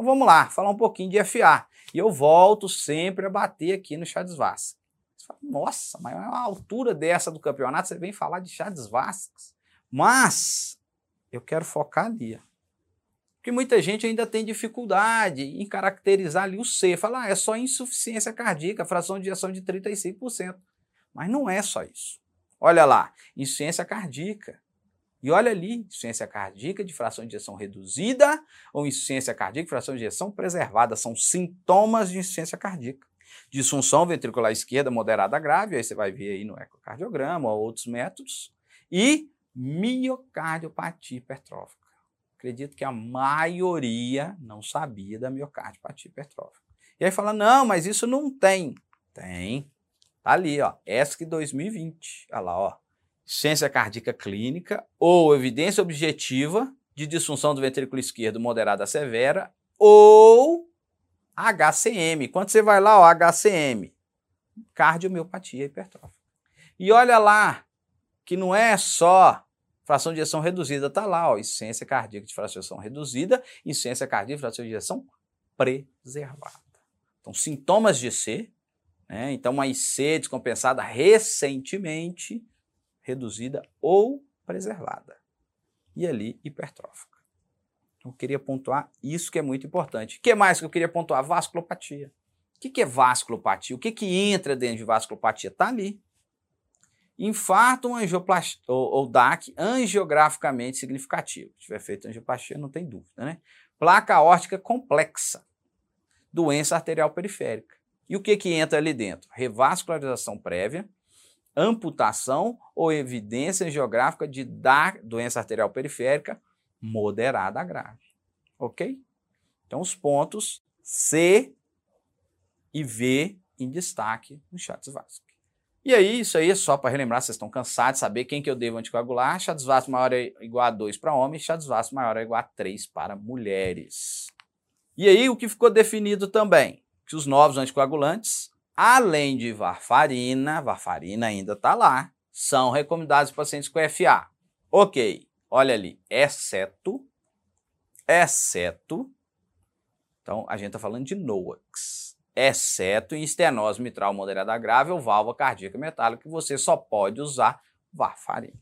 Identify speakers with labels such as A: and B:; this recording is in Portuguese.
A: Então vamos lá, falar um pouquinho de FA. E eu volto sempre a bater aqui no Chades Vasques. Você fala, nossa, mas a altura dessa do campeonato você vem falar de Chades Vasques. Mas eu quero focar ali. Porque muita gente ainda tem dificuldade em caracterizar ali o C. Falar, ah, é só insuficiência cardíaca, fração de ejeção de 35%. Mas não é só isso. Olha lá, insuficiência cardíaca. E olha ali, insuficiência cardíaca de fração de ejeção reduzida ou insuficiência cardíaca de fração de ejeção preservada. São sintomas de insuficiência cardíaca. Disfunção ventricular esquerda moderada grave, aí você vai ver aí no ecocardiograma ou outros métodos. E miocardiopatia hipertrófica. Acredito que a maioria não sabia da miocardiopatia hipertrófica. E aí fala, não, mas isso não tem. Tem. Tá ali, ó, ESC 2020. Olha lá, ó ciência cardíaca clínica ou evidência objetiva de disfunção do ventrículo esquerdo moderada a severa ou HCM. Quando você vai lá, ó, HCM, cardiomiopatia hipertrófica. E olha lá, que não é só fração de ejeção reduzida, tá lá, ó, insuficiência cardíaca de fração de ejeção reduzida, insuficiência cardíaca de fração de ejeção preservada. Então, sintomas de C, né? Então, uma IC descompensada recentemente reduzida ou preservada. E ali, hipertrófica. Então, eu queria pontuar isso que é muito importante. O que mais que eu queria pontuar? Vasculopatia. O que é vasculopatia? O que, que entra dentro de vasculopatia? Está ali. Infarto ou, ou, DAC angiograficamente significativo. Se tiver feito angioplastia, não tem dúvida, né? Placa aórtica complexa. Doença arterial periférica. E o que, que entra ali dentro? Revascularização prévia, amputação ou evidência geográfica de dar doença arterial periférica moderada a grave. Ok? Então, os pontos C e V em destaque no Chatzvasc. E aí, isso aí é só para relembrar, vocês estão cansados de saber quem que eu devo anticoagular. Chatzvasc maior é igual a 2 para homens, Chatzvasc maior é igual a 3 para mulheres. E aí, o que ficou definido também? Que os novos anticoagulantes além de varfarina, varfarina ainda está lá, são recomendados pacientes com FA. Ok, olha ali, exceto, exceto, então a gente está falando de NOACs, exceto em estenose mitral moderada grave ou válvula cardíaca metálica, que você só pode usar varfarina.